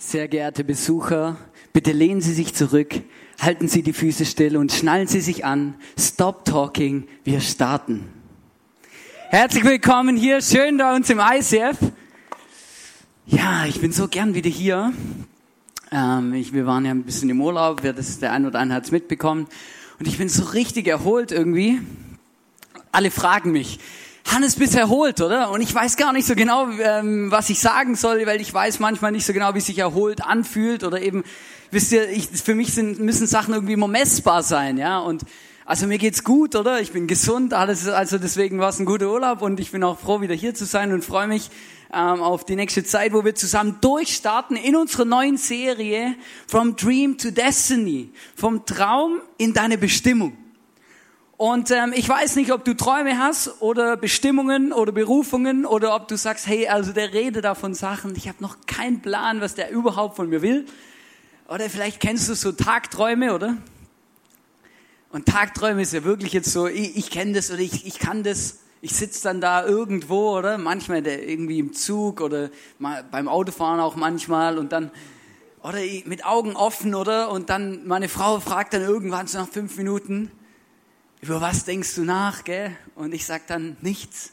Sehr geehrte Besucher, bitte lehnen Sie sich zurück, halten Sie die Füße still und schnallen Sie sich an. Stop talking, wir starten. Herzlich willkommen hier, schön bei uns im ICF. Ja, ich bin so gern wieder hier. Ähm, ich, wir waren ja ein bisschen im Urlaub, wer das der ein oder andere hat es mitbekommen. Und ich bin so richtig erholt irgendwie. Alle fragen mich, Hannes bist erholt, oder? Und ich weiß gar nicht so genau, ähm, was ich sagen soll, weil ich weiß manchmal nicht so genau, wie sich erholt anfühlt oder eben, wisst ihr, ich, für mich sind, müssen Sachen irgendwie immer messbar sein, ja? Und also mir geht's gut, oder? Ich bin gesund, alles, also deswegen war es ein guter Urlaub und ich bin auch froh, wieder hier zu sein und freue mich ähm, auf die nächste Zeit, wo wir zusammen durchstarten in unserer neuen Serie From Dream to Destiny, vom Traum in deine Bestimmung. Und ähm, ich weiß nicht, ob du Träume hast oder Bestimmungen oder Berufungen oder ob du sagst, hey, also der redet da von Sachen, ich habe noch keinen Plan, was der überhaupt von mir will. Oder vielleicht kennst du so Tagträume, oder? Und Tagträume ist ja wirklich jetzt so, ich, ich kenne das oder ich, ich kann das. Ich sitze dann da irgendwo, oder? Manchmal irgendwie im Zug oder mal beim Autofahren auch manchmal und dann, oder mit Augen offen, oder? Und dann meine Frau fragt dann irgendwann so nach fünf Minuten, über was denkst du nach, gell? Und ich sag dann nichts.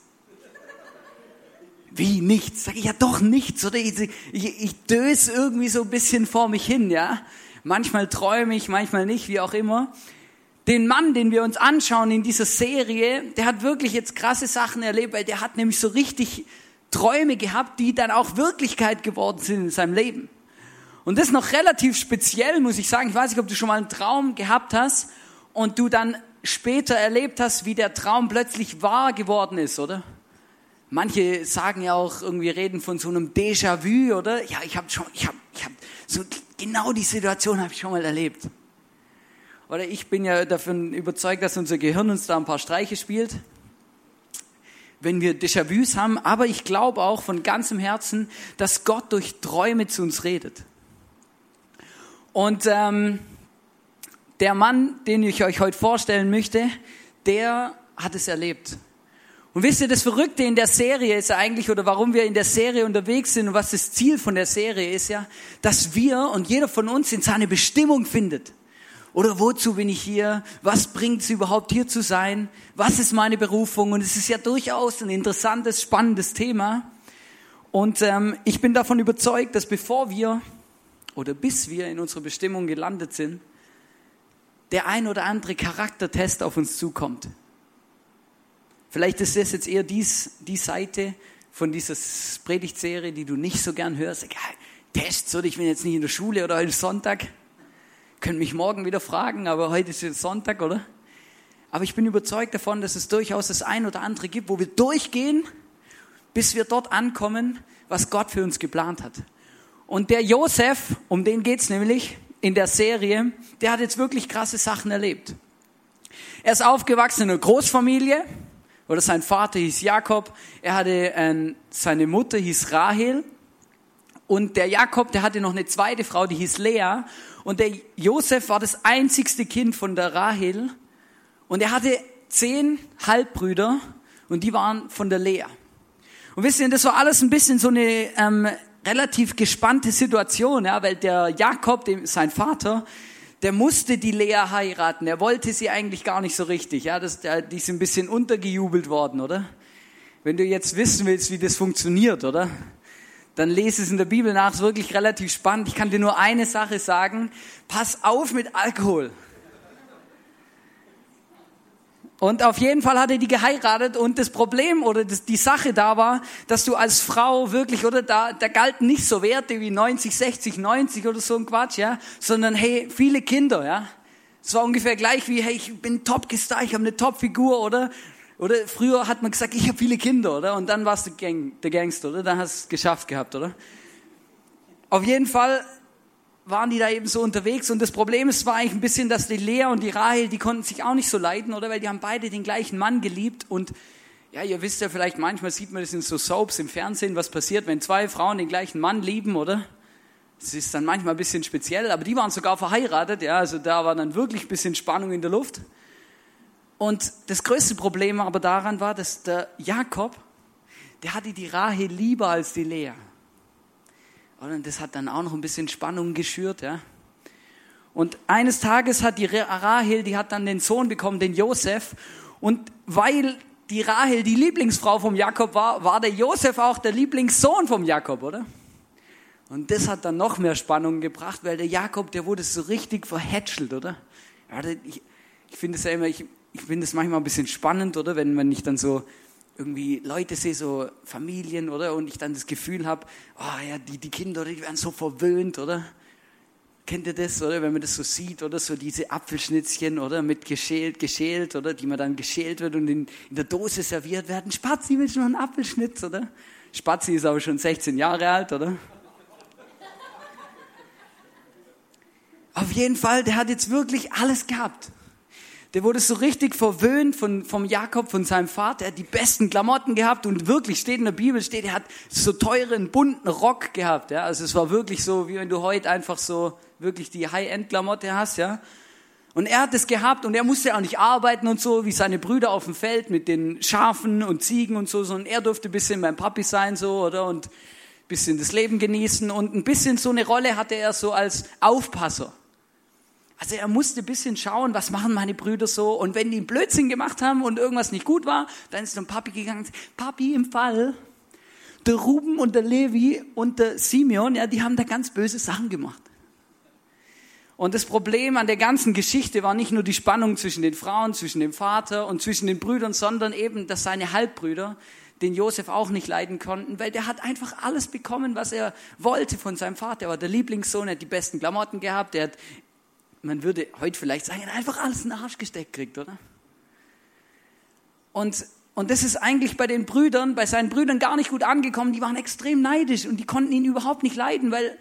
Wie nichts? Sag ich ja doch nichts, oder? Ich, ich, ich döse irgendwie so ein bisschen vor mich hin, ja? Manchmal träume ich, manchmal nicht, wie auch immer. Den Mann, den wir uns anschauen in dieser Serie, der hat wirklich jetzt krasse Sachen erlebt, weil der hat nämlich so richtig Träume gehabt, die dann auch Wirklichkeit geworden sind in seinem Leben. Und das noch relativ speziell, muss ich sagen. Ich weiß nicht, ob du schon mal einen Traum gehabt hast und du dann später erlebt hast, wie der Traum plötzlich wahr geworden ist, oder? Manche sagen ja auch irgendwie reden von so einem Déjà-vu, oder? Ja, ich habe schon, ich habe, ich habe so genau die Situation habe ich schon mal erlebt. Oder ich bin ja davon überzeugt, dass unser Gehirn uns da ein paar Streiche spielt, wenn wir Déjà-vus haben. Aber ich glaube auch von ganzem Herzen, dass Gott durch Träume zu uns redet. Und ähm, der Mann, den ich euch heute vorstellen möchte, der hat es erlebt. Und wisst ihr, das Verrückte in der Serie ist eigentlich, oder warum wir in der Serie unterwegs sind und was das Ziel von der Serie ist ja, dass wir und jeder von uns in seine Bestimmung findet. Oder wozu bin ich hier? Was bringt es überhaupt hier zu sein? Was ist meine Berufung? Und es ist ja durchaus ein interessantes, spannendes Thema. Und ähm, ich bin davon überzeugt, dass bevor wir oder bis wir in unserer Bestimmung gelandet sind, der ein oder andere Charaktertest auf uns zukommt. Vielleicht ist das jetzt eher dies, die Seite von dieser Predigtserie, die du nicht so gern hörst. Ja, Tests, oder ich bin jetzt nicht in der Schule oder heute Sonntag. Können mich morgen wieder fragen, aber heute ist jetzt Sonntag, oder? Aber ich bin überzeugt davon, dass es durchaus das ein oder andere gibt, wo wir durchgehen, bis wir dort ankommen, was Gott für uns geplant hat. Und der Josef, um den geht's nämlich, in der Serie, der hat jetzt wirklich krasse Sachen erlebt. Er ist aufgewachsen in einer Großfamilie, oder sein Vater hieß Jakob, er hatte äh, seine Mutter hieß Rahel und der Jakob, der hatte noch eine zweite Frau, die hieß Lea und der Josef war das einzigste Kind von der Rahel und er hatte zehn Halbbrüder und die waren von der Lea. Und wisst ihr, das war alles ein bisschen so eine ähm, relativ gespannte Situation, ja, weil der Jakob, dem, sein Vater, der musste die Lea heiraten. Er wollte sie eigentlich gar nicht so richtig. Ja, das, die ist ein bisschen untergejubelt worden, oder? Wenn du jetzt wissen willst, wie das funktioniert, oder? Dann lese es in der Bibel nach, ist wirklich relativ spannend. Ich kann dir nur eine Sache sagen. Pass auf mit Alkohol. Und auf jeden Fall hat er die geheiratet und das Problem oder das, die Sache da war, dass du als Frau wirklich, oder da, da galten nicht so Werte wie 90, 60, 90 oder so ein Quatsch, ja, sondern hey, viele Kinder, ja. Es war ungefähr gleich wie, hey, ich bin Top-Gestar, ich habe eine Top-Figur, oder? Oder früher hat man gesagt, ich habe viele Kinder, oder? Und dann warst du Gang, der Gangster, oder? Dann hast du es geschafft gehabt, oder? Auf jeden Fall waren die da eben so unterwegs und das Problem ist, war eigentlich ein bisschen, dass die Lea und die Rahel, die konnten sich auch nicht so leiden, oder? Weil die haben beide den gleichen Mann geliebt und ja, ihr wisst ja vielleicht, manchmal sieht man das in so Soaps im Fernsehen, was passiert, wenn zwei Frauen den gleichen Mann lieben, oder? Das ist dann manchmal ein bisschen speziell, aber die waren sogar verheiratet, ja, also da war dann wirklich ein bisschen Spannung in der Luft. Und das größte Problem aber daran war, dass der Jakob, der hatte die Rahel lieber als die Lea. Und das hat dann auch noch ein bisschen Spannung geschürt, ja. Und eines Tages hat die Rahel, die hat dann den Sohn bekommen, den Josef. Und weil die Rahel die Lieblingsfrau vom Jakob war, war der Josef auch der Lieblingssohn vom Jakob, oder? Und das hat dann noch mehr Spannung gebracht, weil der Jakob, der wurde so richtig verhätschelt, oder? Ich ich finde es ja immer, ich, ich finde es manchmal ein bisschen spannend, oder? Wenn man nicht dann so irgendwie Leute sehe, so Familien, oder? Und ich dann das Gefühl habe, oh ja, die, die Kinder, die werden so verwöhnt, oder? Kennt ihr das, oder? Wenn man das so sieht, oder? So diese Apfelschnitzchen, oder? Mit geschält, geschält, oder? Die man dann geschält wird und in, in der Dose serviert werden. Spazi willst du noch einen Apfelschnitz, oder? Spazi ist aber schon 16 Jahre alt, oder? Auf jeden Fall, der hat jetzt wirklich alles gehabt. Der wurde so richtig verwöhnt von, vom Jakob, von seinem Vater. Er hat die besten Klamotten gehabt und wirklich steht in der Bibel, steht, er hat so teuren, bunten Rock gehabt. Ja? Also es war wirklich so, wie wenn du heute einfach so wirklich die High-End-Klamotte hast. Ja? Und er hat es gehabt und er musste auch nicht arbeiten und so, wie seine Brüder auf dem Feld mit den Schafen und Ziegen und so, sondern er durfte ein bisschen beim Papi sein, so, oder? Und ein bisschen das Leben genießen und ein bisschen so eine Rolle hatte er so als Aufpasser. Also er musste ein bisschen schauen, was machen meine Brüder so. Und wenn die einen Blödsinn gemacht haben und irgendwas nicht gut war, dann ist zum Papi gegangen, Papi im Fall, der Ruben und der Levi und der Simeon, ja, die haben da ganz böse Sachen gemacht. Und das Problem an der ganzen Geschichte war nicht nur die Spannung zwischen den Frauen, zwischen dem Vater und zwischen den Brüdern, sondern eben, dass seine Halbbrüder den Josef auch nicht leiden konnten, weil der hat einfach alles bekommen, was er wollte von seinem Vater. Er war der Lieblingssohn, er hat die besten Klamotten gehabt, er hat man würde heute vielleicht sagen, einfach alles in den Arsch gesteckt kriegt, oder? Und, und das ist eigentlich bei den Brüdern, bei seinen Brüdern gar nicht gut angekommen. Die waren extrem neidisch und die konnten ihn überhaupt nicht leiden, weil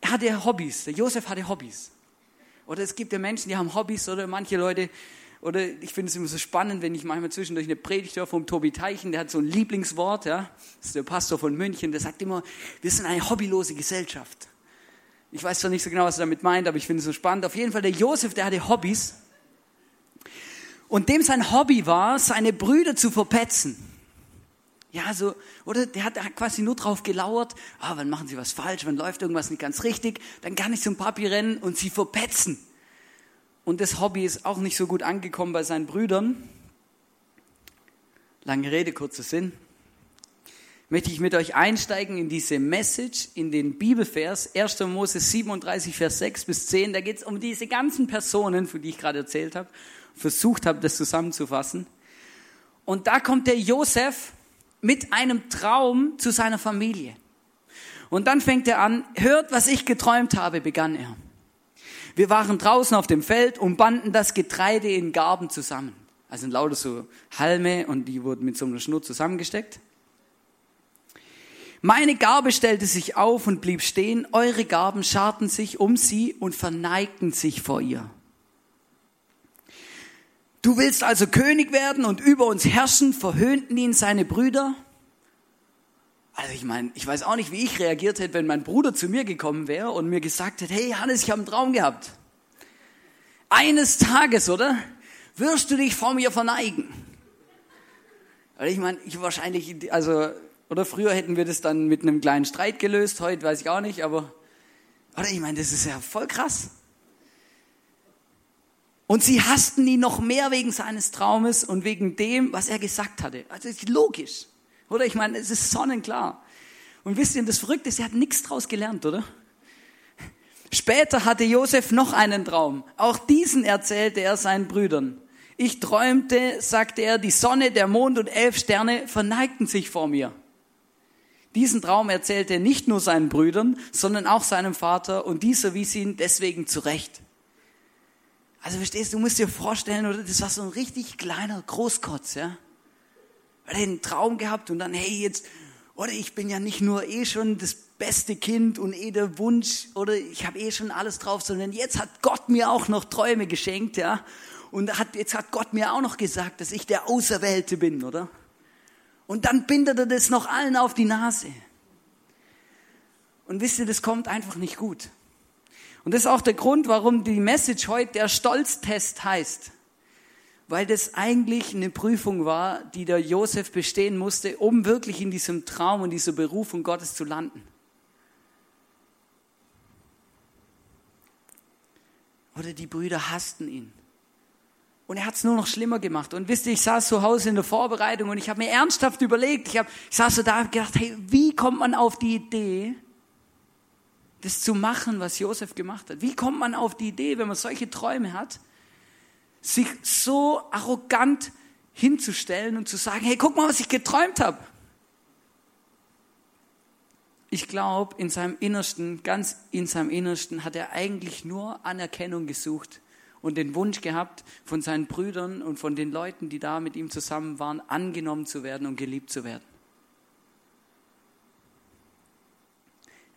er hatte Hobbys. Der Josef hatte Hobbys. Oder es gibt ja Menschen, die haben Hobbys oder manche Leute, oder ich finde es immer so spannend, wenn ich manchmal zwischendurch eine Predigt höre vom Tobi Teichen, der hat so ein Lieblingswort, ja. Das ist der Pastor von München, der sagt immer, wir sind eine hobbylose Gesellschaft. Ich weiß zwar nicht so genau, was er damit meint, aber ich finde es so spannend. Auf jeden Fall, der Josef, der hatte Hobbys. Und dem sein Hobby war, seine Brüder zu verpetzen. Ja, so, oder der hat quasi nur drauf gelauert, ah, wann machen sie was falsch, wann läuft irgendwas nicht ganz richtig, dann kann ich zum Papi rennen und sie verpetzen. Und das Hobby ist auch nicht so gut angekommen bei seinen Brüdern. Lange Rede, kurzer Sinn möchte ich mit euch einsteigen in diese Message, in den Bibelvers 1. Mose 37, Vers 6 bis 10. Da geht es um diese ganzen Personen, von die ich gerade erzählt habe, versucht habe, das zusammenzufassen. Und da kommt der Josef mit einem Traum zu seiner Familie. Und dann fängt er an, hört, was ich geträumt habe, begann er. Wir waren draußen auf dem Feld und banden das Getreide in Garben zusammen. Also lauter so Halme und die wurden mit so einer Schnur zusammengesteckt. Meine Garbe stellte sich auf und blieb stehen, eure Garben scharten sich um sie und verneigten sich vor ihr. Du willst also König werden und über uns herrschen, verhöhnten ihn seine Brüder. Also ich meine, ich weiß auch nicht, wie ich reagiert hätte, wenn mein Bruder zu mir gekommen wäre und mir gesagt hätte, hey Hannes, ich habe einen Traum gehabt. Eines Tages, oder? Wirst du dich vor mir verneigen? Weil ich meine, ich wahrscheinlich, also oder früher hätten wir das dann mit einem kleinen Streit gelöst, heute weiß ich auch nicht, aber oder ich meine, das ist ja voll krass. Und sie hassten ihn noch mehr wegen seines Traumes und wegen dem, was er gesagt hatte. Also ist logisch. Oder ich meine, es ist sonnenklar. Und wisst ihr, das Verrückte ist, sie hat nichts draus gelernt, oder? Später hatte Josef noch einen Traum. Auch diesen erzählte er seinen Brüdern. Ich träumte, sagte er, die Sonne, der Mond und elf Sterne verneigten sich vor mir. Diesen Traum erzählte er nicht nur seinen Brüdern, sondern auch seinem Vater und dieser wies ihn deswegen zurecht. Also verstehst du, du musst dir vorstellen, oder das war so ein richtig kleiner Großkotz, ja. Er hat einen Traum gehabt und dann, hey, jetzt, oder ich bin ja nicht nur eh schon das beste Kind und eh der Wunsch, oder ich habe eh schon alles drauf, sondern jetzt hat Gott mir auch noch Träume geschenkt, ja. Und hat, jetzt hat Gott mir auch noch gesagt, dass ich der Auserwählte bin, oder? Und dann bindet er das noch allen auf die Nase. Und wisst ihr, das kommt einfach nicht gut. Und das ist auch der Grund, warum die Message heute der Stolztest heißt. Weil das eigentlich eine Prüfung war, die der Josef bestehen musste, um wirklich in diesem Traum und dieser Berufung Gottes zu landen. Oder die Brüder hassten ihn. Und er hat es nur noch schlimmer gemacht. Und wisst ihr, ich saß zu Hause in der Vorbereitung und ich habe mir ernsthaft überlegt, ich, hab, ich saß so da und gedacht, hey, wie kommt man auf die Idee, das zu machen, was Josef gemacht hat? Wie kommt man auf die Idee, wenn man solche Träume hat, sich so arrogant hinzustellen und zu sagen, hey, guck mal, was ich geträumt habe. Ich glaube, in seinem Innersten, ganz in seinem Innersten, hat er eigentlich nur Anerkennung gesucht und den Wunsch gehabt, von seinen Brüdern und von den Leuten, die da mit ihm zusammen waren, angenommen zu werden und geliebt zu werden.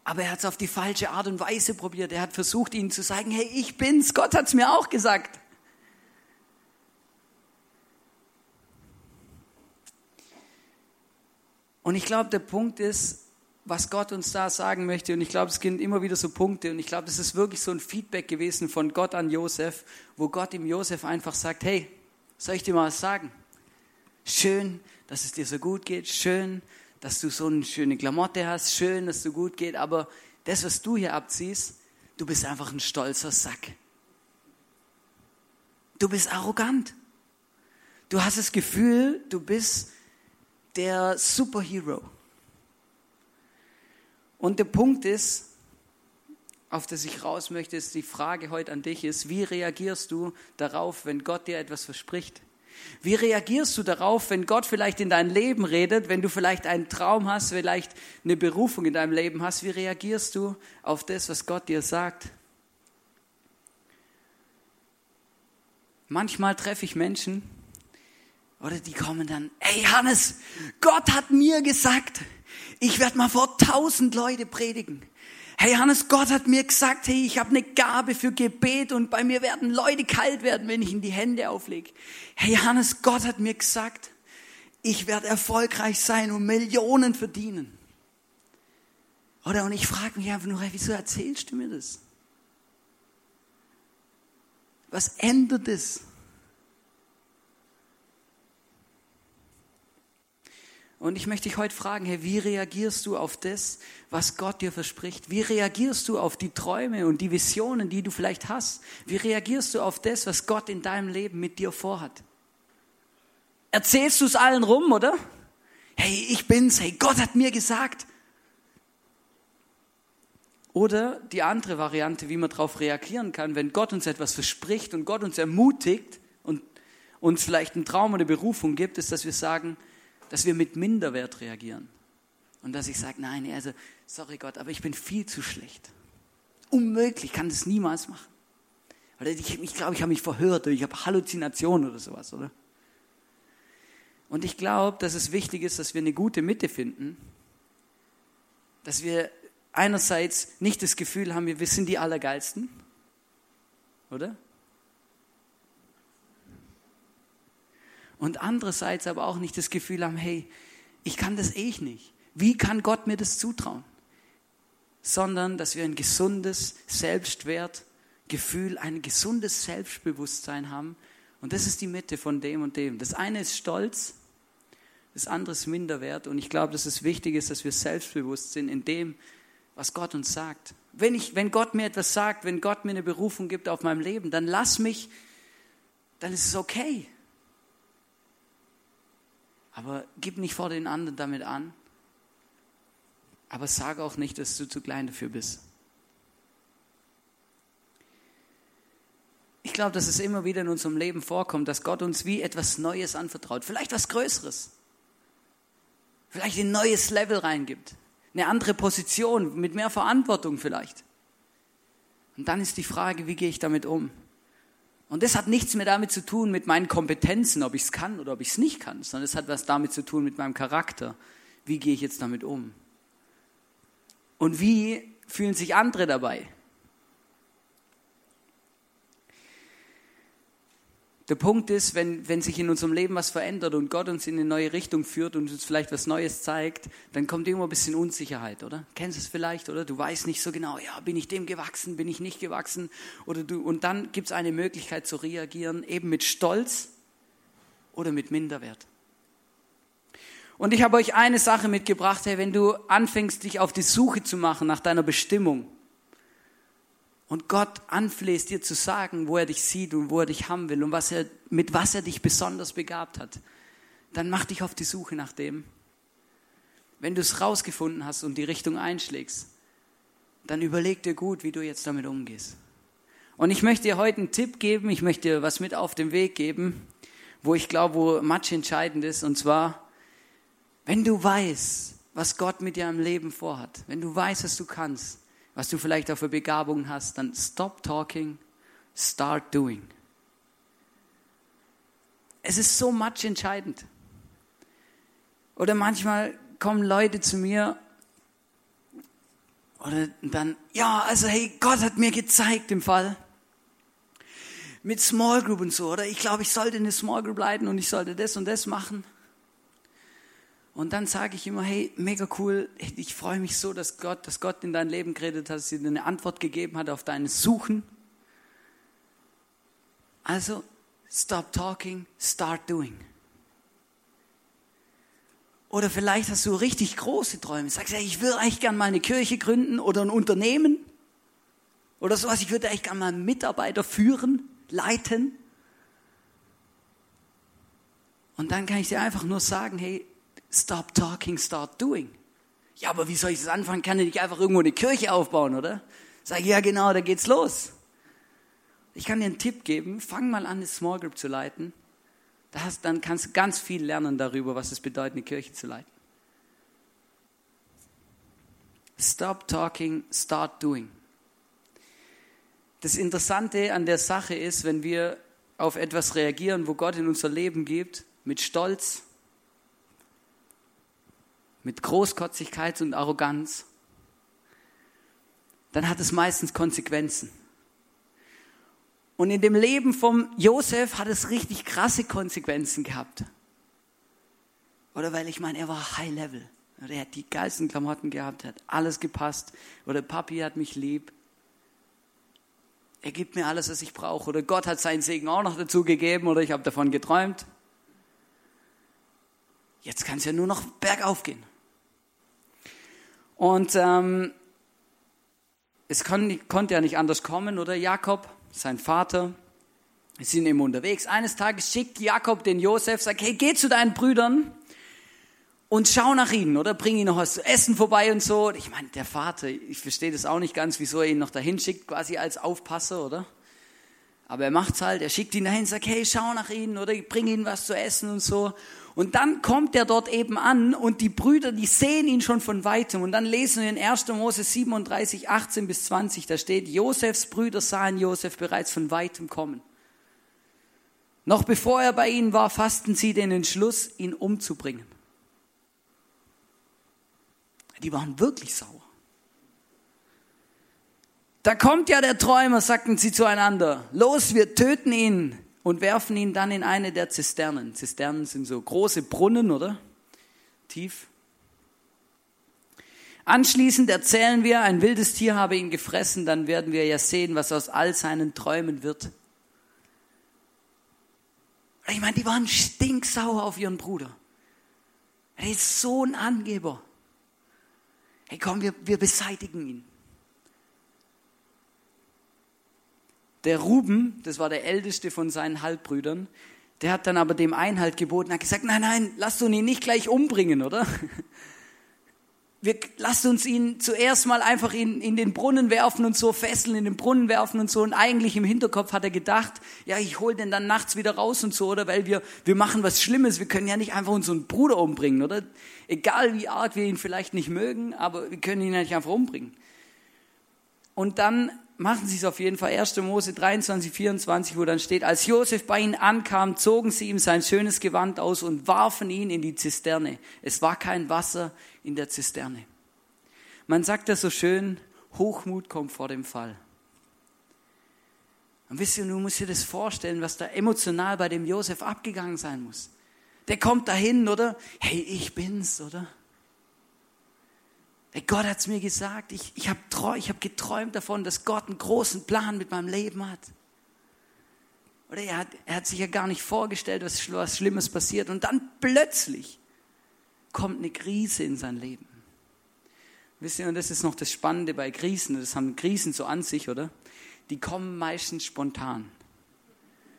Aber er hat es auf die falsche Art und Weise probiert. Er hat versucht, ihnen zu sagen, hey, ich bin's, Gott hat es mir auch gesagt. Und ich glaube, der Punkt ist, was Gott uns da sagen möchte. Und ich glaube, es gibt immer wieder so Punkte. Und ich glaube, das ist wirklich so ein Feedback gewesen von Gott an Josef, wo Gott ihm Josef einfach sagt, hey, soll ich dir mal was sagen? Schön, dass es dir so gut geht. Schön, dass du so eine schöne Klamotte hast. Schön, dass du gut geht. Aber das, was du hier abziehst, du bist einfach ein stolzer Sack. Du bist arrogant. Du hast das Gefühl, du bist der Superhero. Und der Punkt ist, auf das ich raus möchte, ist die Frage heute an dich ist, wie reagierst du darauf, wenn Gott dir etwas verspricht? Wie reagierst du darauf, wenn Gott vielleicht in dein Leben redet, wenn du vielleicht einen Traum hast, vielleicht eine Berufung in deinem Leben hast? Wie reagierst du auf das, was Gott dir sagt? Manchmal treffe ich Menschen, oder die kommen dann, ey Hannes, Gott hat mir gesagt, ich werde mal vor tausend Leute predigen. Hey Hannes, Gott hat mir gesagt, hey, ich habe eine Gabe für Gebet und bei mir werden Leute kalt werden, wenn ich in die Hände auflege. Hey Hannes, Gott hat mir gesagt, ich werde erfolgreich sein und Millionen verdienen. Oder und ich frage mich einfach nur, hey, wieso erzählst du mir das? Was ändert es? Und ich möchte dich heute fragen, hey, wie reagierst du auf das, was Gott dir verspricht? Wie reagierst du auf die Träume und die Visionen, die du vielleicht hast? Wie reagierst du auf das, was Gott in deinem Leben mit dir vorhat? Erzählst du es allen rum, oder? Hey, ich bin's, hey, Gott hat mir gesagt. Oder die andere Variante, wie man darauf reagieren kann, wenn Gott uns etwas verspricht und Gott uns ermutigt und uns vielleicht einen Traum oder Berufung gibt, ist, dass wir sagen, dass wir mit Minderwert reagieren. Und dass ich sage, nein, also, sorry Gott, aber ich bin viel zu schlecht. Unmöglich, kann das niemals machen. Oder ich, ich glaube, ich habe mich verhört oder ich habe Halluzinationen oder sowas, oder? Und ich glaube, dass es wichtig ist, dass wir eine gute Mitte finden, dass wir einerseits nicht das Gefühl haben, wir sind die Allergeilsten, oder? Und andererseits aber auch nicht das Gefühl haben, hey, ich kann das eh nicht. Wie kann Gott mir das zutrauen? Sondern, dass wir ein gesundes Selbstwertgefühl, ein gesundes Selbstbewusstsein haben. Und das ist die Mitte von dem und dem. Das eine ist Stolz, das andere ist Minderwert. Und ich glaube, dass es wichtig ist, dass wir selbstbewusst sind in dem, was Gott uns sagt. Wenn, ich, wenn Gott mir etwas sagt, wenn Gott mir eine Berufung gibt auf meinem Leben, dann lass mich, dann ist es okay. Aber gib nicht vor den anderen damit an. Aber sag auch nicht, dass du zu klein dafür bist. Ich glaube, dass es immer wieder in unserem Leben vorkommt, dass Gott uns wie etwas Neues anvertraut. Vielleicht was Größeres. Vielleicht ein neues Level reingibt. Eine andere Position mit mehr Verantwortung vielleicht. Und dann ist die Frage, wie gehe ich damit um? Und das hat nichts mehr damit zu tun mit meinen Kompetenzen, ob ich es kann oder ob ich es nicht kann, sondern es hat was damit zu tun mit meinem Charakter. Wie gehe ich jetzt damit um? Und wie fühlen sich andere dabei? Der Punkt ist, wenn, wenn sich in unserem Leben was verändert und Gott uns in eine neue Richtung führt und uns vielleicht was Neues zeigt, dann kommt immer ein bisschen Unsicherheit, oder? Kennst du es vielleicht, oder? Du weißt nicht so genau, ja, bin ich dem gewachsen, bin ich nicht gewachsen? Oder du, und dann gibt es eine Möglichkeit zu reagieren, eben mit Stolz oder mit Minderwert. Und ich habe euch eine Sache mitgebracht, hey, wenn du anfängst, dich auf die Suche zu machen nach deiner Bestimmung, und Gott anflehst, dir zu sagen, wo er dich sieht und wo er dich haben will und was er, mit was er dich besonders begabt hat, dann mach dich auf die Suche nach dem. Wenn du es rausgefunden hast und die Richtung einschlägst, dann überleg dir gut, wie du jetzt damit umgehst. Und ich möchte dir heute einen Tipp geben, ich möchte dir was mit auf den Weg geben, wo ich glaube, wo much entscheidend ist, und zwar, wenn du weißt, was Gott mit dir im Leben vorhat, wenn du weißt, was du kannst, was du vielleicht auch für Begabungen hast, dann stop talking, start doing. Es ist so much entscheidend. Oder manchmal kommen Leute zu mir oder dann, ja, also hey, Gott hat mir gezeigt im Fall mit Small Group und so, oder ich glaube, ich sollte eine Small Group leiten und ich sollte das und das machen. Und dann sage ich immer, hey, mega cool, ich freue mich so, dass Gott, dass Gott in dein Leben geredet hat, dass dir eine Antwort gegeben hat auf deine Suchen. Also, stop talking, start doing. Oder vielleicht hast du richtig große Träume. Sagst, hey, ich würde eigentlich gerne mal eine Kirche gründen oder ein Unternehmen oder sowas. Ich würde eigentlich gerne mal Mitarbeiter führen, leiten. Und dann kann ich dir einfach nur sagen, hey, Stop talking, start doing. Ja, aber wie soll ich das anfangen? Kann ich nicht einfach irgendwo eine Kirche aufbauen, oder? Sag ja genau, da geht's los. Ich kann dir einen Tipp geben, fang mal an, eine Small Group zu leiten. Das, dann kannst du ganz viel lernen darüber, was es bedeutet, eine Kirche zu leiten. Stop talking, start doing. Das Interessante an der Sache ist, wenn wir auf etwas reagieren, wo Gott in unser Leben gibt, mit Stolz, mit Großkotzigkeit und Arroganz, dann hat es meistens Konsequenzen. Und in dem Leben vom Josef hat es richtig krasse Konsequenzen gehabt. Oder weil ich meine, er war High Level. Er hat die geilsten Klamotten gehabt, hat alles gepasst. Oder Papi hat mich lieb. Er gibt mir alles, was ich brauche. Oder Gott hat seinen Segen auch noch dazu gegeben. Oder ich habe davon geträumt. Jetzt kann es ja nur noch bergauf gehen. Und ähm, es kon, konnte ja nicht anders kommen, oder? Jakob, sein Vater, sind immer unterwegs. Eines Tages schickt Jakob den Josef, sagt, hey, geh zu deinen Brüdern und schau nach ihnen, oder? Bring ihnen noch was zu essen vorbei und so. Ich meine, der Vater, ich verstehe das auch nicht ganz, wieso er ihn noch dahin schickt, quasi als Aufpasser, oder? Aber er macht's halt, er schickt ihn dahin, sagt, hey, schau nach ihnen, oder bring ihnen was zu essen und so. Und dann kommt er dort eben an und die Brüder, die sehen ihn schon von weitem. Und dann lesen wir in 1. Mose 37, 18 bis 20, da steht, Josefs Brüder sahen Josef bereits von weitem kommen. Noch bevor er bei ihnen war, fassten sie den Entschluss, ihn umzubringen. Die waren wirklich sauer. Da kommt ja der Träumer, sagten sie zueinander. Los, wir töten ihn und werfen ihn dann in eine der Zisternen. Zisternen sind so große Brunnen, oder? Tief. Anschließend erzählen wir, ein wildes Tier habe ihn gefressen, dann werden wir ja sehen, was aus all seinen Träumen wird. Ich meine, die waren stinksauer auf ihren Bruder. Er ist so ein Angeber. Hey, komm, wir, wir beseitigen ihn. Der Ruben, das war der älteste von seinen Halbbrüdern, der hat dann aber dem Einhalt geboten, hat gesagt, nein, nein, lasst uns ihn nicht gleich umbringen, oder? Wir, lasst uns ihn zuerst mal einfach in, in den Brunnen werfen und so fesseln, in den Brunnen werfen und so. Und eigentlich im Hinterkopf hat er gedacht, ja, ich hol den dann nachts wieder raus und so, oder? Weil wir, wir machen was Schlimmes. Wir können ja nicht einfach unseren Bruder umbringen, oder? Egal wie arg wir ihn vielleicht nicht mögen, aber wir können ihn ja nicht einfach umbringen. Und dann machen Sie es auf jeden Fall. 1. Mose 23, 24, wo dann steht, als Josef bei ihnen ankam, zogen sie ihm sein schönes Gewand aus und warfen ihn in die Zisterne. Es war kein Wasser in der Zisterne. Man sagt das so schön, Hochmut kommt vor dem Fall. Und wisst ihr, du musst dir das vorstellen, was da emotional bei dem Josef abgegangen sein muss. Der kommt dahin, oder? Hey, ich bin's, oder? Hey, Gott hat's mir gesagt. Ich, ich habe hab geträumt davon, dass Gott einen großen Plan mit meinem Leben hat. Oder er hat, er hat sich ja gar nicht vorgestellt, was, was Schlimmes passiert. Und dann plötzlich kommt eine Krise in sein Leben. Wisst ihr, und das ist noch das Spannende bei Krisen, das haben Krisen so an sich, oder? die kommen meistens spontan.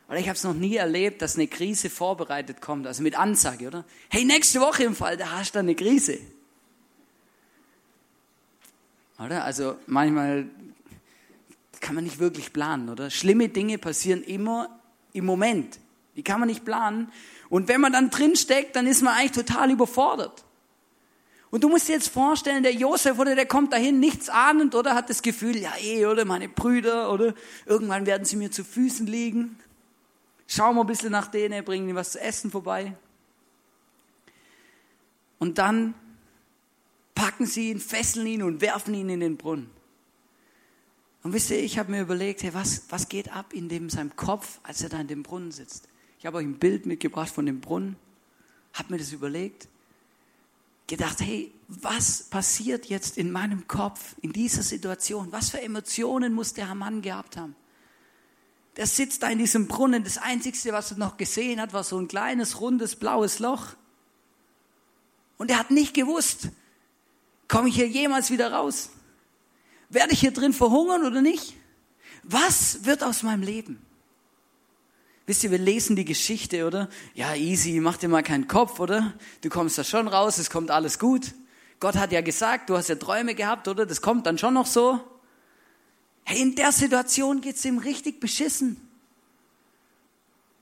Oder ich habe es noch nie erlebt, dass eine Krise vorbereitet kommt, also mit Ansage, oder? Hey, nächste Woche im Fall, da hast du eine Krise. Oder? Also manchmal kann man nicht wirklich planen, oder? Schlimme Dinge passieren immer im Moment. Die kann man nicht planen. Und wenn man dann drin steckt, dann ist man eigentlich total überfordert. Und du musst dir jetzt vorstellen, der Josef, oder der kommt dahin nichts ahnend, oder hat das Gefühl, ja eh, oder meine Brüder, oder irgendwann werden sie mir zu Füßen liegen. Schauen wir ein bisschen nach denen, bringen ihnen was zu essen vorbei. Und dann packen sie ihn, fesseln ihn und werfen ihn in den Brunnen. Und wisst ihr, ich habe mir überlegt, hey, was, was geht ab in dem, seinem Kopf, als er da in dem Brunnen sitzt? Ich habe euch ein Bild mitgebracht von dem Brunnen, habe mir das überlegt gedacht, hey, was passiert jetzt in meinem Kopf in dieser Situation? Was für Emotionen muss der Mann gehabt haben? Der sitzt da in diesem Brunnen. Das Einzige, was er noch gesehen hat, war so ein kleines, rundes, blaues Loch. Und er hat nicht gewusst, komme ich hier jemals wieder raus? Werde ich hier drin verhungern oder nicht? Was wird aus meinem Leben? Wisst ihr, wir lesen die Geschichte, oder? Ja, easy, mach dir mal keinen Kopf, oder? Du kommst da schon raus, es kommt alles gut. Gott hat ja gesagt, du hast ja Träume gehabt, oder? Das kommt dann schon noch so. Hey, in der Situation geht's ihm richtig beschissen.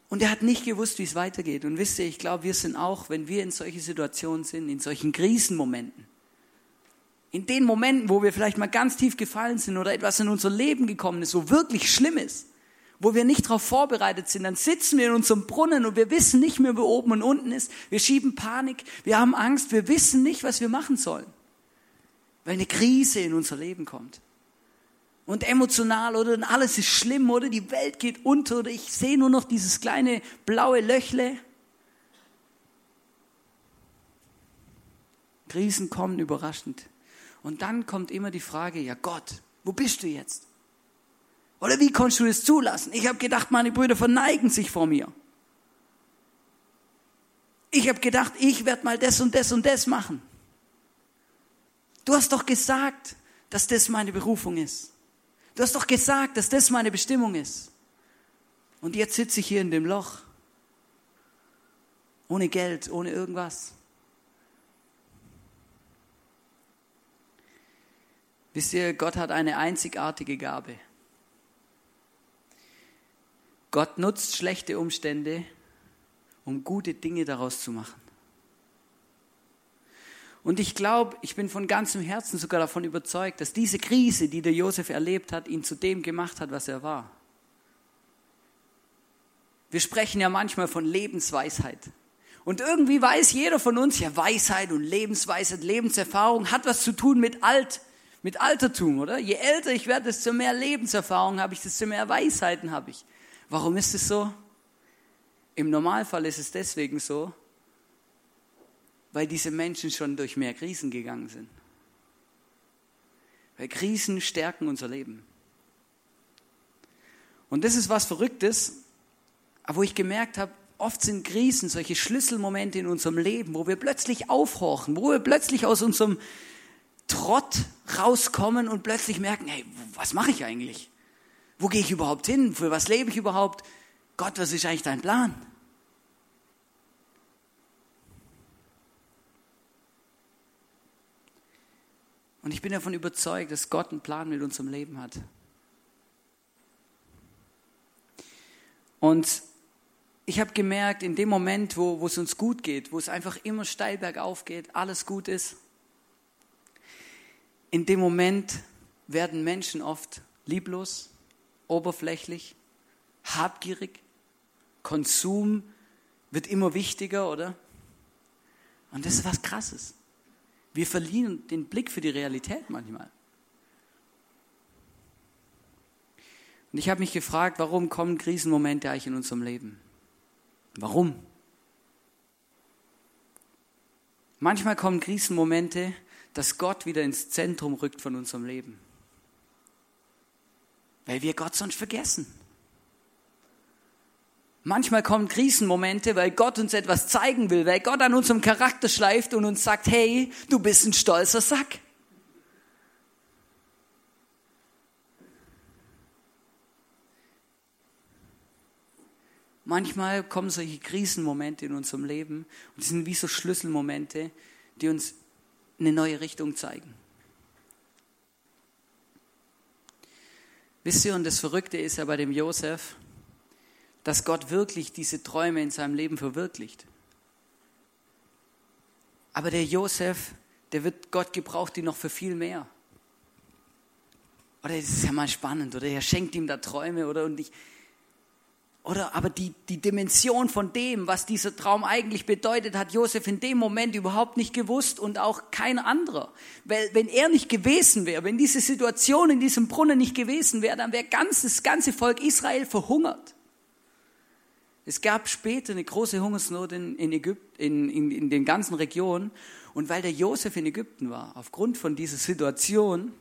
Und er hat nicht gewusst, wie es weitergeht. Und wisst ihr, ich glaube, wir sind auch, wenn wir in solche Situationen sind, in solchen Krisenmomenten, in den Momenten, wo wir vielleicht mal ganz tief gefallen sind oder etwas in unser Leben gekommen ist, wo wirklich schlimm ist, wo wir nicht darauf vorbereitet sind, dann sitzen wir in unserem Brunnen und wir wissen nicht mehr, wo oben und unten ist. Wir schieben Panik, wir haben Angst, wir wissen nicht, was wir machen sollen, weil eine Krise in unser Leben kommt. Und emotional oder und alles ist schlimm oder die Welt geht unter oder ich sehe nur noch dieses kleine blaue Löchle. Krisen kommen überraschend. Und dann kommt immer die Frage, ja Gott, wo bist du jetzt? Oder wie konntest du das zulassen? Ich habe gedacht, meine Brüder verneigen sich vor mir. Ich habe gedacht, ich werde mal das und das und das machen. Du hast doch gesagt, dass das meine Berufung ist. Du hast doch gesagt, dass das meine Bestimmung ist. Und jetzt sitze ich hier in dem Loch. Ohne Geld, ohne irgendwas. Wisst ihr, Gott hat eine einzigartige Gabe. Gott nutzt schlechte Umstände, um gute Dinge daraus zu machen. Und ich glaube, ich bin von ganzem Herzen sogar davon überzeugt, dass diese Krise, die der Josef erlebt hat, ihn zu dem gemacht hat, was er war. Wir sprechen ja manchmal von Lebensweisheit. Und irgendwie weiß jeder von uns, ja, Weisheit und Lebensweisheit, Lebenserfahrung hat was zu tun mit Alt, mit Altertum, oder? Je älter ich werde, desto mehr Lebenserfahrung habe ich, desto mehr Weisheiten habe ich. Warum ist es so? Im Normalfall ist es deswegen so, weil diese Menschen schon durch mehr Krisen gegangen sind. Weil Krisen stärken unser Leben. Und das ist was Verrücktes, wo ich gemerkt habe, oft sind Krisen solche Schlüsselmomente in unserem Leben, wo wir plötzlich aufhorchen, wo wir plötzlich aus unserem Trott rauskommen und plötzlich merken, hey, was mache ich eigentlich? Wo gehe ich überhaupt hin? Für was lebe ich überhaupt? Gott, was ist eigentlich dein Plan? Und ich bin davon überzeugt, dass Gott einen Plan mit unserem Leben hat. Und ich habe gemerkt, in dem Moment, wo, es uns gut geht, wo es einfach immer steil bergauf geht, alles gut ist, in dem Moment werden Menschen oft lieblos, oberflächlich, habgierig, Konsum wird immer wichtiger, oder? Und das ist was Krasses. Wir verlieren den Blick für die Realität manchmal. Und ich habe mich gefragt, warum kommen Krisenmomente eigentlich in unserem Leben? Warum? Manchmal kommen Krisenmomente, dass Gott wieder ins Zentrum rückt von unserem Leben. Weil wir Gott sonst vergessen. Manchmal kommen Krisenmomente, weil Gott uns etwas zeigen will, weil Gott an unserem Charakter schleift und uns sagt, hey, du bist ein stolzer Sack. Manchmal kommen solche Krisenmomente in unserem Leben und sind wie so Schlüsselmomente, die uns eine neue Richtung zeigen. Wisst ihr, und das Verrückte ist ja bei dem Josef, dass Gott wirklich diese Träume in seinem Leben verwirklicht. Aber der Josef, der wird Gott gebraucht, die noch für viel mehr. Oder das ist ja mal spannend, oder er schenkt ihm da Träume, oder und ich, oder aber die, die Dimension von dem, was dieser Traum eigentlich bedeutet, hat Josef in dem Moment überhaupt nicht gewusst und auch kein anderer. Weil wenn er nicht gewesen wäre, wenn diese Situation in diesem Brunnen nicht gewesen wäre, dann wäre ganz, das ganze Volk Israel verhungert. Es gab später eine große Hungersnot in, in Ägypten, in, in, in den ganzen Regionen. Und weil der Josef in Ägypten war, aufgrund von dieser Situation,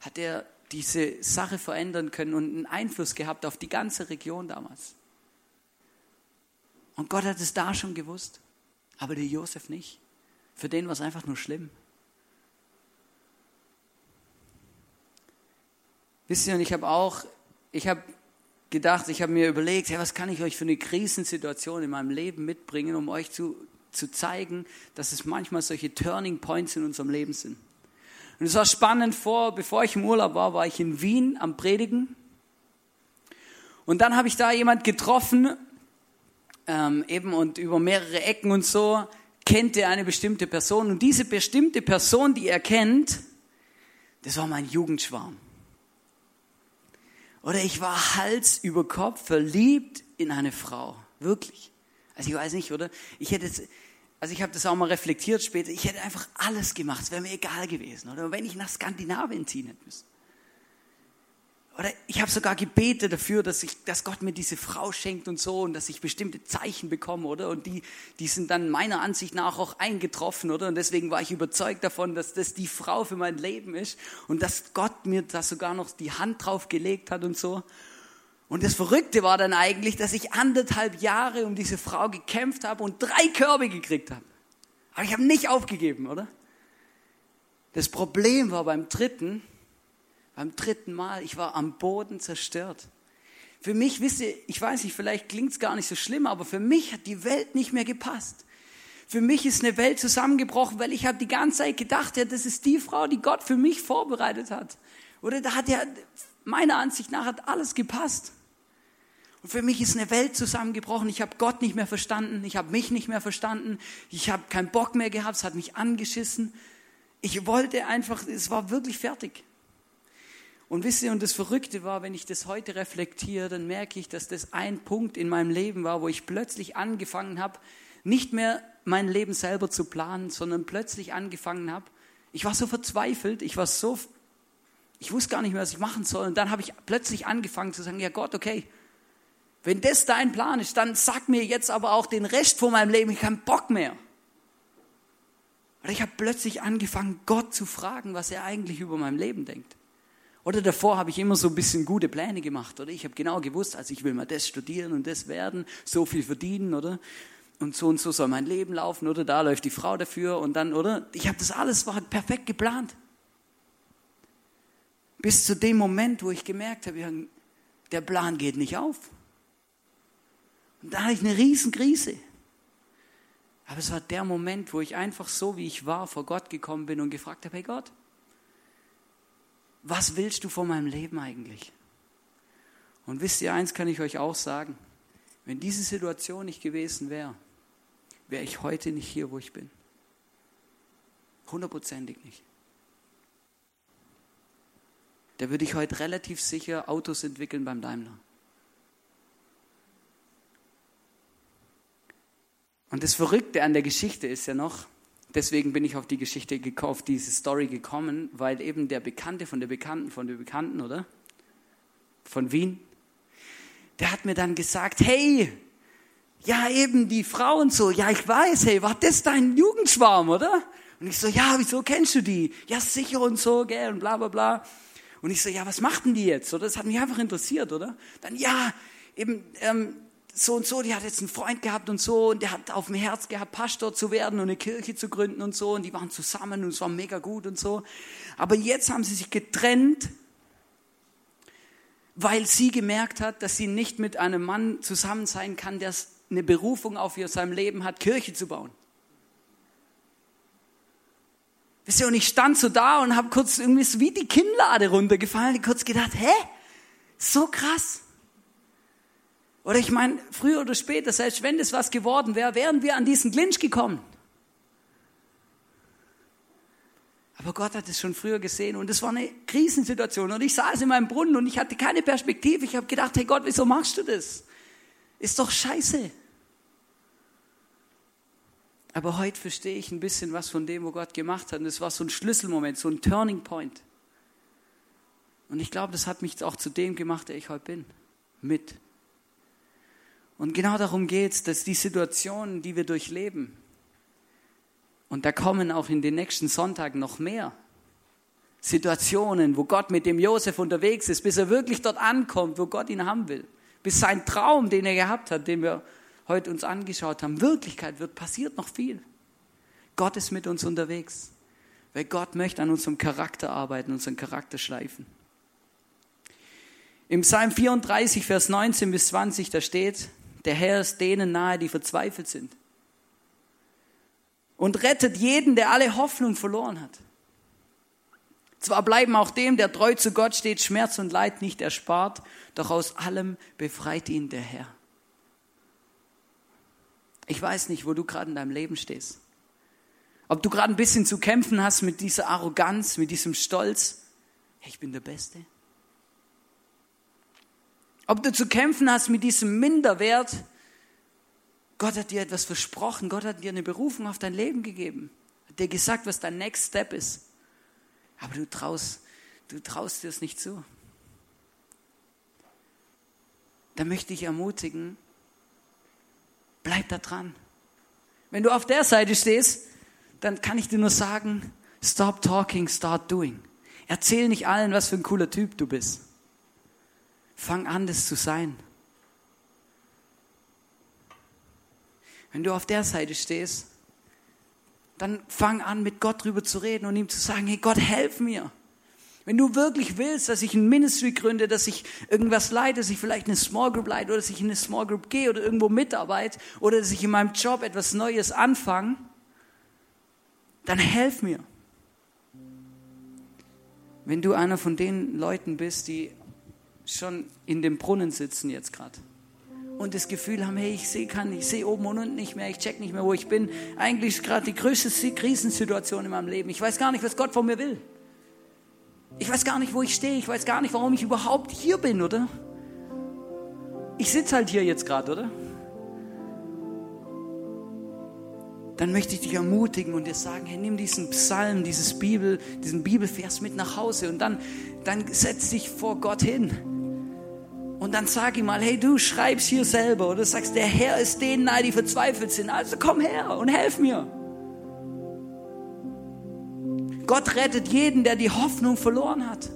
hat er diese Sache verändern können und einen Einfluss gehabt auf die ganze Region damals. Und Gott hat es da schon gewusst, aber der Josef nicht. Für den war es einfach nur schlimm. Wisst ihr, und ich habe auch, ich habe gedacht, ich habe mir überlegt, hey, was kann ich euch für eine Krisensituation in meinem Leben mitbringen, um euch zu, zu zeigen, dass es manchmal solche Turning Points in unserem Leben sind. Und es war spannend vor, bevor ich im Urlaub war, war ich in Wien am Predigen. Und dann habe ich da jemand getroffen, ähm, eben und über mehrere Ecken und so, kennt er eine bestimmte Person. Und diese bestimmte Person, die er kennt, das war mein Jugendschwarm. Oder ich war Hals über Kopf verliebt in eine Frau. Wirklich. Also ich weiß nicht, oder? Ich hätte also ich habe das auch mal reflektiert später, ich hätte einfach alles gemacht, es wäre mir egal gewesen. Oder wenn ich nach Skandinavien ziehen hätte müssen. Oder ich habe sogar gebetet dafür, dass, ich, dass Gott mir diese Frau schenkt und so und dass ich bestimmte Zeichen bekomme, oder? Und die, die sind dann meiner Ansicht nach auch eingetroffen, oder? Und deswegen war ich überzeugt davon, dass das die Frau für mein Leben ist und dass Gott mir da sogar noch die Hand drauf gelegt hat und so. Und das Verrückte war dann eigentlich, dass ich anderthalb Jahre um diese Frau gekämpft habe und drei Körbe gekriegt habe. Aber ich habe nicht aufgegeben, oder? Das Problem war beim dritten, beim dritten Mal, ich war am Boden zerstört. Für mich, wisst ihr, ich weiß nicht, vielleicht klingt es gar nicht so schlimm, aber für mich hat die Welt nicht mehr gepasst. Für mich ist eine Welt zusammengebrochen, weil ich habe die ganze Zeit gedacht, ja, das ist die Frau, die Gott für mich vorbereitet hat. Oder da hat ja, meiner Ansicht nach hat alles gepasst. Und für mich ist eine Welt zusammengebrochen. Ich habe Gott nicht mehr verstanden. Ich habe mich nicht mehr verstanden. Ich habe keinen Bock mehr gehabt. Es hat mich angeschissen. Ich wollte einfach, es war wirklich fertig. Und wisst ihr, und das Verrückte war, wenn ich das heute reflektiere, dann merke ich, dass das ein Punkt in meinem Leben war, wo ich plötzlich angefangen habe, nicht mehr mein Leben selber zu planen, sondern plötzlich angefangen habe. Ich war so verzweifelt, ich war so, ich wusste gar nicht mehr, was ich machen soll. Und dann habe ich plötzlich angefangen zu sagen, ja Gott, okay, wenn das dein Plan ist, dann sag mir jetzt aber auch den Rest von meinem Leben, ich habe Bock mehr. Oder ich habe plötzlich angefangen, Gott zu fragen, was er eigentlich über mein Leben denkt. Oder davor habe ich immer so ein bisschen gute Pläne gemacht, oder ich habe genau gewusst, also ich will mal das studieren und das werden, so viel verdienen, oder? Und so und so soll mein Leben laufen, oder da läuft die Frau dafür und dann, oder? Ich habe das alles war perfekt geplant. Bis zu dem Moment, wo ich gemerkt habe, der Plan geht nicht auf. Und da hatte ich eine Riesenkrise. Aber es war der Moment, wo ich einfach so, wie ich war, vor Gott gekommen bin und gefragt habe, hey Gott, was willst du von meinem Leben eigentlich? Und wisst ihr, eins kann ich euch auch sagen, wenn diese Situation nicht gewesen wäre, wäre ich heute nicht hier, wo ich bin. Hundertprozentig nicht. Da würde ich heute relativ sicher Autos entwickeln beim Daimler. Und das Verrückte an der Geschichte ist ja noch, deswegen bin ich auf die Geschichte, auf diese Story gekommen, weil eben der Bekannte von der Bekannten von der Bekannten, oder? Von Wien, der hat mir dann gesagt, hey, ja eben die Frau und so, ja ich weiß, hey, war das dein Jugendschwarm, oder? Und ich so, ja, wieso kennst du die? Ja, sicher und so, gell, und bla bla bla. Und ich so, ja, was machten die jetzt? Oder? Das hat mich einfach interessiert, oder? Dann, ja, eben, ähm, so und so, die hat jetzt einen Freund gehabt und so und der hat auf dem Herz gehabt, Pastor zu werden und eine Kirche zu gründen und so und die waren zusammen und es war mega gut und so. Aber jetzt haben sie sich getrennt weil sie gemerkt hat, dass sie nicht mit einem Mann zusammen sein kann, der eine Berufung auf ihr seinem Leben hat, Kirche zu bauen. Wisst ihr, und ich stand so da und habe kurz irgendwie so wie die Kinnlade runtergefallen, kurz gedacht, hä? So krass. Oder ich meine, früher oder später, selbst wenn das was geworden wäre, wären wir an diesen Clinch gekommen. Aber Gott hat es schon früher gesehen und es war eine Krisensituation und ich saß in meinem Brunnen und ich hatte keine Perspektive. Ich habe gedacht, hey Gott, wieso machst du das? Ist doch scheiße. Aber heute verstehe ich ein bisschen was von dem, wo Gott gemacht hat. Und es war so ein Schlüsselmoment, so ein Turning Point. Und ich glaube, das hat mich auch zu dem gemacht, der ich heute bin. Mit. Und genau darum geht es, dass die Situationen, die wir durchleben, und da kommen auch in den nächsten Sonntagen noch mehr Situationen, wo Gott mit dem Josef unterwegs ist, bis er wirklich dort ankommt, wo Gott ihn haben will. Bis sein Traum, den er gehabt hat, den wir heute uns angeschaut haben, Wirklichkeit wird, passiert noch viel. Gott ist mit uns unterwegs, weil Gott möchte an unserem Charakter arbeiten, unseren Charakter schleifen. Im Psalm 34, Vers 19 bis 20, da steht, der Herr ist denen nahe, die verzweifelt sind. Und rettet jeden, der alle Hoffnung verloren hat. Zwar bleiben auch dem, der treu zu Gott steht, Schmerz und Leid nicht erspart, doch aus allem befreit ihn der Herr. Ich weiß nicht, wo du gerade in deinem Leben stehst. Ob du gerade ein bisschen zu kämpfen hast mit dieser Arroganz, mit diesem Stolz. Ich bin der Beste. Ob du zu kämpfen hast mit diesem Minderwert. Gott hat dir etwas versprochen. Gott hat dir eine Berufung auf dein Leben gegeben. Hat dir gesagt, was dein Next Step ist. Aber du traust, du traust dir es nicht zu. Da möchte ich ermutigen, Bleib da dran. Wenn du auf der Seite stehst, dann kann ich dir nur sagen, stop talking, start doing. Erzähl nicht allen, was für ein cooler Typ du bist. Fang an, das zu sein. Wenn du auf der Seite stehst, dann fang an, mit Gott drüber zu reden und ihm zu sagen, hey Gott, helf mir. Wenn du wirklich willst, dass ich ein Ministry gründe, dass ich irgendwas leite, dass ich vielleicht eine Small Group leite oder dass ich in eine Small Group gehe oder irgendwo mitarbeite oder dass ich in meinem Job etwas Neues anfange, dann helf mir. Wenn du einer von den Leuten bist, die schon in dem Brunnen sitzen jetzt gerade und das Gefühl haben, hey, ich sehe kann, ich sehe oben und unten nicht mehr, ich check nicht mehr, wo ich bin. Eigentlich ist gerade die größte Krisensituation in meinem Leben. Ich weiß gar nicht, was Gott von mir will. Ich weiß gar nicht, wo ich stehe. Ich weiß gar nicht, warum ich überhaupt hier bin, oder? Ich sitze halt hier jetzt gerade, oder? Dann möchte ich dich ermutigen und dir sagen, hey, nimm diesen Psalm, dieses Bibel, diesen Bibelvers mit nach Hause und dann, dann setz dich vor Gott hin. Und dann sag ihm mal, hey, du schreibst hier selber oder sagst, der Herr ist denen nahe, die verzweifelt sind. Also komm her und helf mir. Gott rettet jeden, der die Hoffnung verloren hat.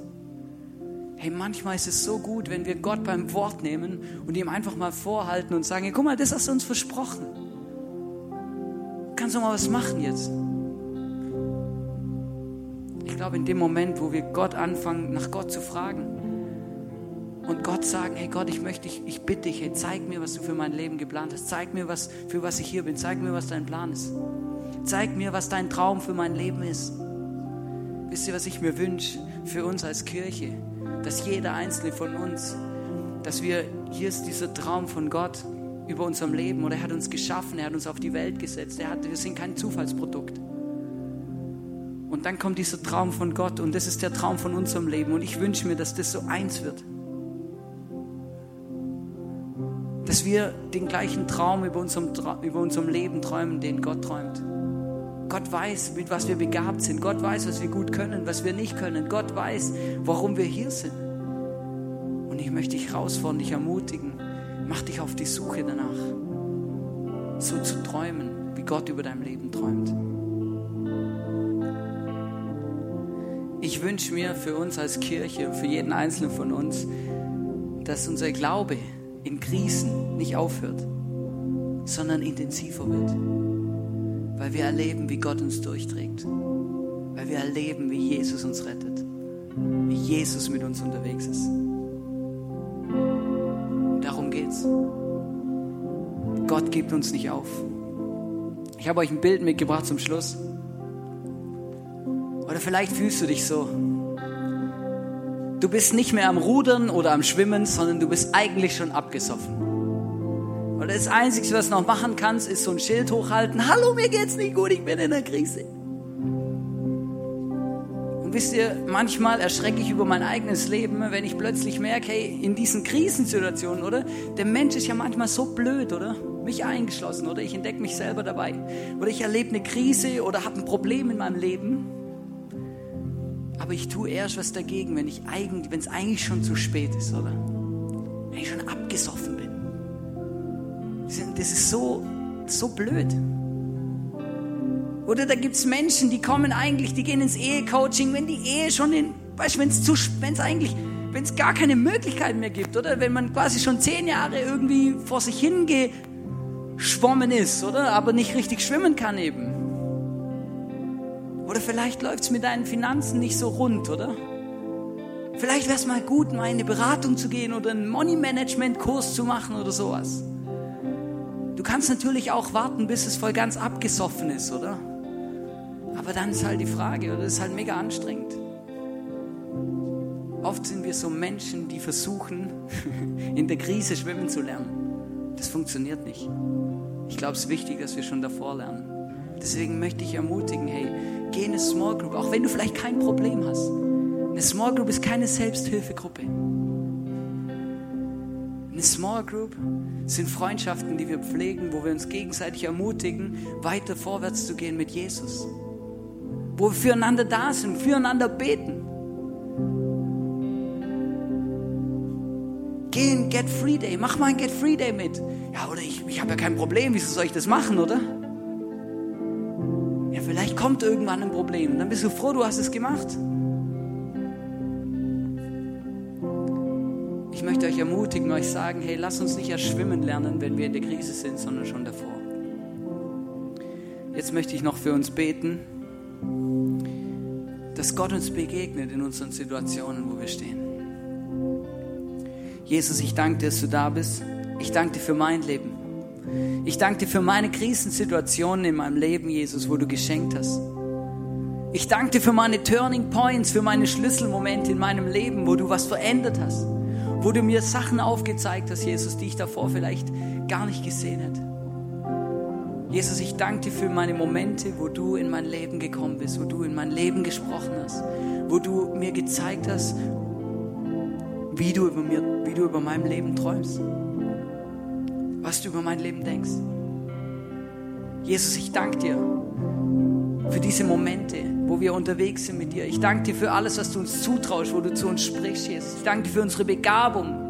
Hey, manchmal ist es so gut, wenn wir Gott beim Wort nehmen und ihm einfach mal vorhalten und sagen, hey, guck mal, das hast du uns versprochen. Kannst du mal was machen jetzt? Ich glaube, in dem Moment, wo wir Gott anfangen, nach Gott zu fragen und Gott sagen, hey Gott, ich möchte dich, ich bitte dich, hey, zeig mir, was du für mein Leben geplant hast. Zeig mir, was, für was ich hier bin. Zeig mir, was dein Plan ist. Zeig mir, was dein Traum für mein Leben ist. Wisst ihr, was ich mir wünsche für uns als Kirche? Dass jeder einzelne von uns, dass wir, hier ist dieser Traum von Gott über unserem Leben oder er hat uns geschaffen, er hat uns auf die Welt gesetzt, er hat, wir sind kein Zufallsprodukt. Und dann kommt dieser Traum von Gott und das ist der Traum von unserem Leben und ich wünsche mir, dass das so eins wird. Dass wir den gleichen Traum über unserem, über unserem Leben träumen, den Gott träumt. Gott weiß, mit was wir begabt sind. Gott weiß, was wir gut können, was wir nicht können. Gott weiß, warum wir hier sind. Und ich möchte dich herausfordern, dich ermutigen. Mach dich auf die Suche danach, so zu träumen, wie Gott über dein Leben träumt. Ich wünsche mir für uns als Kirche, für jeden Einzelnen von uns, dass unser Glaube in Krisen nicht aufhört, sondern intensiver wird weil wir erleben, wie Gott uns durchträgt, weil wir erleben, wie Jesus uns rettet, wie Jesus mit uns unterwegs ist. Geht's. Gott gibt uns nicht auf. Ich habe euch ein Bild mitgebracht zum Schluss. Oder vielleicht fühlst du dich so. Du bist nicht mehr am Rudern oder am Schwimmen, sondern du bist eigentlich schon abgesoffen. Und das Einzige, was du noch machen kannst, ist so ein Schild hochhalten. Hallo, mir geht's nicht gut, ich bin in der Krise. Wisst ihr, manchmal erschrecke ich über mein eigenes Leben, wenn ich plötzlich merke, hey, in diesen Krisensituationen, oder? Der Mensch ist ja manchmal so blöd, oder? Mich eingeschlossen, oder? Ich entdecke mich selber dabei. Oder ich erlebe eine Krise oder habe ein Problem in meinem Leben. Aber ich tue erst was dagegen, wenn es eigentlich schon zu spät ist, oder? Wenn ich schon abgesoffen bin. Das ist so, so blöd. Oder da gibt es Menschen, die kommen eigentlich, die gehen ins Ehecoaching, wenn die Ehe schon in, weißt du, wenn es eigentlich, wenn es gar keine Möglichkeit mehr gibt, oder? Wenn man quasi schon zehn Jahre irgendwie vor sich hingeschwommen ist, oder? Aber nicht richtig schwimmen kann eben. Oder vielleicht läuft es mit deinen Finanzen nicht so rund, oder? Vielleicht wäre es mal gut, mal in eine Beratung zu gehen oder einen Money Management Kurs zu machen oder sowas. Du kannst natürlich auch warten, bis es voll ganz abgesoffen ist, oder? Aber dann ist halt die Frage, oder? Das ist halt mega anstrengend. Oft sind wir so Menschen, die versuchen, in der Krise schwimmen zu lernen. Das funktioniert nicht. Ich glaube, es ist wichtig, dass wir schon davor lernen. Deswegen möchte ich ermutigen, hey, geh in eine Small Group, auch wenn du vielleicht kein Problem hast. Eine Small Group ist keine Selbsthilfegruppe. Eine Small Group sind Freundschaften, die wir pflegen, wo wir uns gegenseitig ermutigen, weiter vorwärts zu gehen mit Jesus. Wo wir füreinander da sind, füreinander beten. Geh in Get Free Day, mach mal ein Get Free Day mit. Ja, oder ich, ich habe ja kein Problem, wieso soll ich das machen, oder? Ja, vielleicht kommt irgendwann ein Problem und dann bist du froh, du hast es gemacht. Ich möchte euch ermutigen, euch sagen, hey, lasst uns nicht erst schwimmen lernen, wenn wir in der Krise sind, sondern schon davor. Jetzt möchte ich noch für uns beten, dass Gott uns begegnet in unseren Situationen, wo wir stehen. Jesus, ich danke dir, dass du da bist. Ich danke dir für mein Leben. Ich danke dir für meine Krisensituationen in meinem Leben, Jesus, wo du geschenkt hast. Ich danke dir für meine Turning Points, für meine Schlüsselmomente in meinem Leben, wo du was verändert hast wo du mir Sachen aufgezeigt hast, Jesus, die ich davor vielleicht gar nicht gesehen hätte. Jesus, ich danke dir für meine Momente, wo du in mein Leben gekommen bist, wo du in mein Leben gesprochen hast, wo du mir gezeigt hast, wie du über mir, wie du über mein Leben träumst, was du über mein Leben denkst. Jesus, ich danke dir für diese Momente, wo wir unterwegs sind mit dir. Ich danke dir für alles, was du uns zutraust, wo du zu uns sprichst, Jesus. Ich danke dir für unsere Begabung.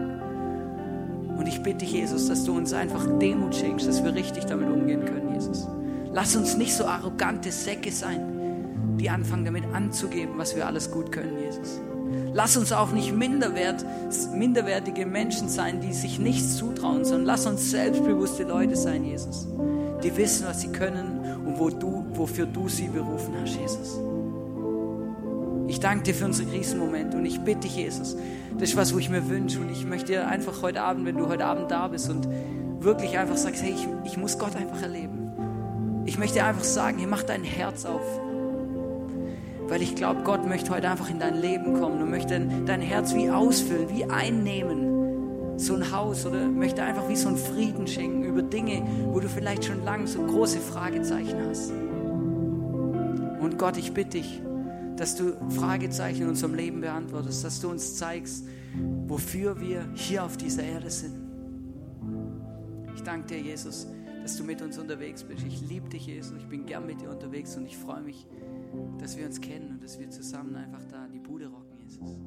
Und ich bitte dich, Jesus, dass du uns einfach Demut schenkst, dass wir richtig damit umgehen können, Jesus. Lass uns nicht so arrogante Säcke sein, die anfangen damit anzugeben, was wir alles gut können, Jesus. Lass uns auch nicht minderwert, minderwertige Menschen sein, die sich nichts zutrauen, sondern lass uns selbstbewusste Leute sein, Jesus, die wissen, was sie können und wo du, wofür du sie berufen hast, Jesus. Ich danke dir für unsere Krisenmomente und ich bitte dich, Jesus, das ist was, wo ich mir wünsche und ich möchte dir einfach heute Abend, wenn du heute Abend da bist und wirklich einfach sagst, hey, ich, ich muss Gott einfach erleben. Ich möchte einfach sagen, hey, mach dein Herz auf. Weil ich glaube, Gott möchte heute einfach in dein Leben kommen und möchte dein Herz wie ausfüllen, wie einnehmen. So ein Haus oder möchte einfach wie so einen Frieden schenken über Dinge, wo du vielleicht schon lange so große Fragezeichen hast. Und Gott, ich bitte dich, dass du Fragezeichen in unserem Leben beantwortest, dass du uns zeigst, wofür wir hier auf dieser Erde sind. Ich danke dir, Jesus, dass du mit uns unterwegs bist. Ich liebe dich, Jesus. Ich bin gern mit dir unterwegs und ich freue mich, dass wir uns kennen und dass wir zusammen einfach da die Bude rocken, Jesus.